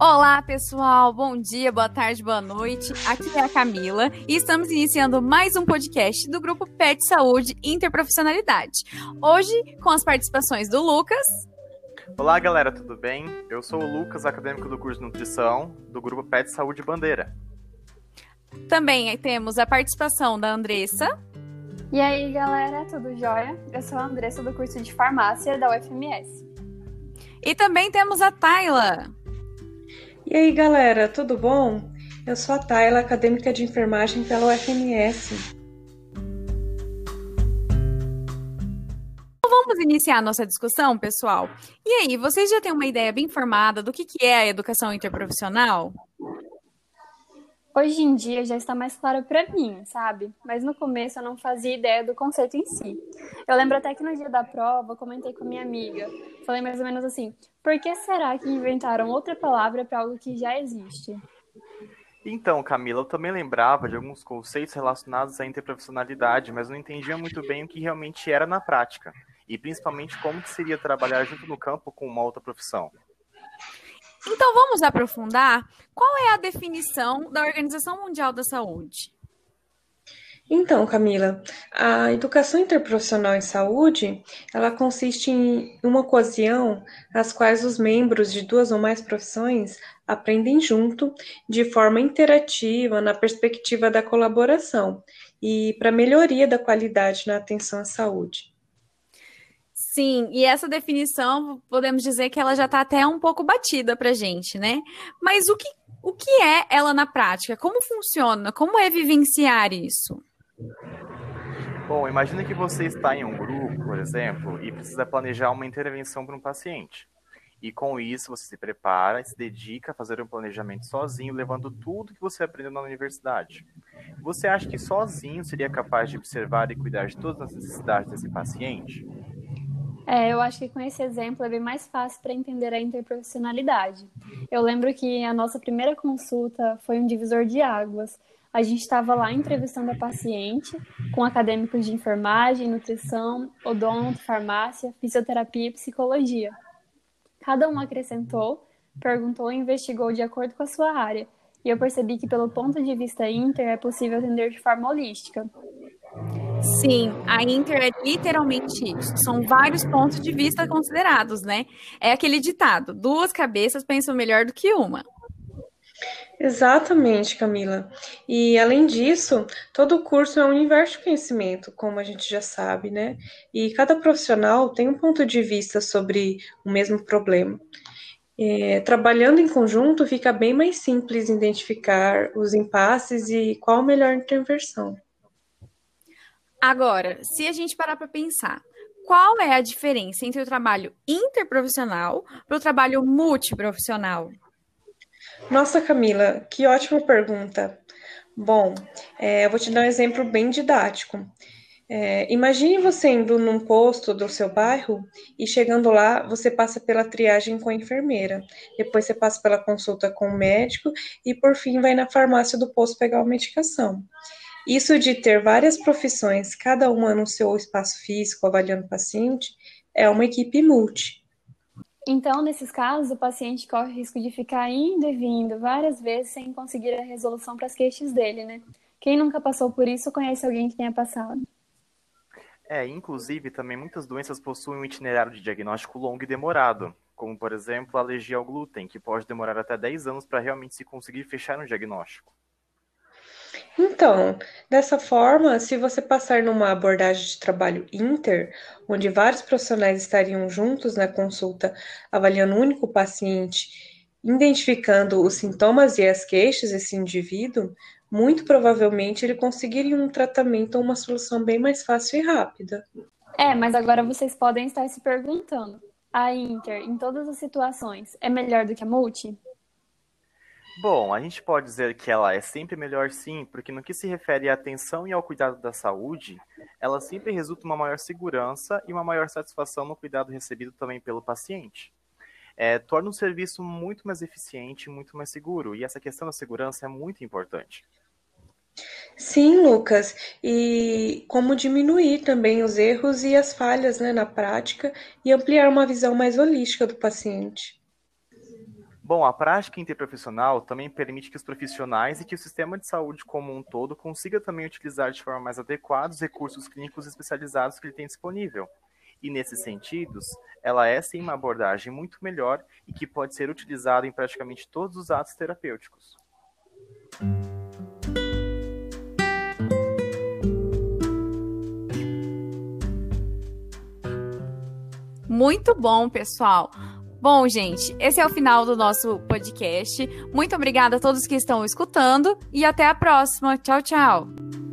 Olá, pessoal. Bom dia, boa tarde, boa noite. Aqui é a Camila e estamos iniciando mais um podcast do grupo PET Saúde Interprofissionalidade. Hoje, com as participações do Lucas. Olá, galera, tudo bem? Eu sou o Lucas, acadêmico do curso de nutrição do grupo PET Saúde Bandeira. Também temos a participação da Andressa. E aí, galera, tudo jóia? Eu sou a Andressa do curso de farmácia da UFMS. E também temos a Tayla. E aí, galera, tudo bom? Eu sou a Tayla, acadêmica de enfermagem pela UFMS. Então, vamos iniciar a nossa discussão, pessoal? E aí, vocês já têm uma ideia bem formada do que é a educação interprofissional? Hoje em dia já está mais claro para mim, sabe? Mas no começo eu não fazia ideia do conceito em si. Eu lembro até que no dia da prova eu comentei com minha amiga. Falei mais ou menos assim: por que será que inventaram outra palavra para algo que já existe? Então, Camila, eu também lembrava de alguns conceitos relacionados à interprofissionalidade, mas não entendia muito bem o que realmente era na prática, e principalmente como que seria trabalhar junto no campo com uma outra profissão. Então vamos aprofundar qual é a definição da Organização Mundial da Saúde. Então, Camila, a educação interprofissional em saúde, ela consiste em uma ocasião às quais os membros de duas ou mais profissões aprendem junto, de forma interativa, na perspectiva da colaboração e para melhoria da qualidade na atenção à saúde. Sim, e essa definição, podemos dizer que ela já está até um pouco batida para gente, né? Mas o que, o que é ela na prática? Como funciona? Como é vivenciar isso? Bom, imagine que você está em um grupo, por exemplo, e precisa planejar uma intervenção para um paciente. E com isso você se prepara e se dedica a fazer um planejamento sozinho, levando tudo que você aprendeu na universidade. Você acha que sozinho seria capaz de observar e cuidar de todas as necessidades desse paciente? É, eu acho que com esse exemplo é bem mais fácil para entender a interprofissionalidade. Eu lembro que a nossa primeira consulta foi um divisor de águas. A gente estava lá entrevistando a paciente com acadêmicos de enfermagem, nutrição, odonto, farmácia, fisioterapia e psicologia. Cada um acrescentou, perguntou e investigou de acordo com a sua área. E eu percebi que, pelo ponto de vista inter, é possível atender de forma holística. Sim, a Inter é literalmente isso. São vários pontos de vista considerados, né? É aquele ditado: duas cabeças pensam melhor do que uma. Exatamente, Camila. E além disso, todo curso é um universo de conhecimento, como a gente já sabe, né? E cada profissional tem um ponto de vista sobre o mesmo problema. É, trabalhando em conjunto, fica bem mais simples identificar os impasses e qual a melhor intervenção. Agora, se a gente parar para pensar, qual é a diferença entre o trabalho interprofissional para o trabalho multiprofissional? Nossa, Camila, que ótima pergunta. Bom, é, eu vou te dar um exemplo bem didático. É, imagine você indo num posto do seu bairro e chegando lá, você passa pela triagem com a enfermeira, depois você passa pela consulta com o médico e por fim vai na farmácia do posto pegar uma medicação. Isso de ter várias profissões, cada uma no seu espaço físico, avaliando o paciente, é uma equipe multi. Então, nesses casos, o paciente corre o risco de ficar indo e vindo várias vezes sem conseguir a resolução para as queixas dele, né? Quem nunca passou por isso conhece alguém que tenha passado. É, inclusive, também muitas doenças possuem um itinerário de diagnóstico longo e demorado, como, por exemplo, a alergia ao glúten, que pode demorar até 10 anos para realmente se conseguir fechar um diagnóstico. Então, dessa forma, se você passar numa abordagem de trabalho inter, onde vários profissionais estariam juntos na consulta, avaliando um único paciente, identificando os sintomas e as queixas desse indivíduo, muito provavelmente ele conseguiria um tratamento ou uma solução bem mais fácil e rápida. É, mas agora vocês podem estar se perguntando: a inter, em todas as situações, é melhor do que a multi? Bom, a gente pode dizer que ela é sempre melhor sim, porque no que se refere à atenção e ao cuidado da saúde, ela sempre resulta uma maior segurança e uma maior satisfação no cuidado recebido também pelo paciente. É, torna o serviço muito mais eficiente, muito mais seguro, e essa questão da segurança é muito importante. Sim, Lucas, e como diminuir também os erros e as falhas né, na prática e ampliar uma visão mais holística do paciente. Bom, a prática interprofissional também permite que os profissionais e que o sistema de saúde como um todo consiga também utilizar de forma mais adequada os recursos clínicos especializados que ele tem disponível. E nesses sentidos, ela é sim uma abordagem muito melhor e que pode ser utilizada em praticamente todos os atos terapêuticos. Muito bom, pessoal. Bom, gente, esse é o final do nosso podcast. Muito obrigada a todos que estão escutando e até a próxima. Tchau, tchau.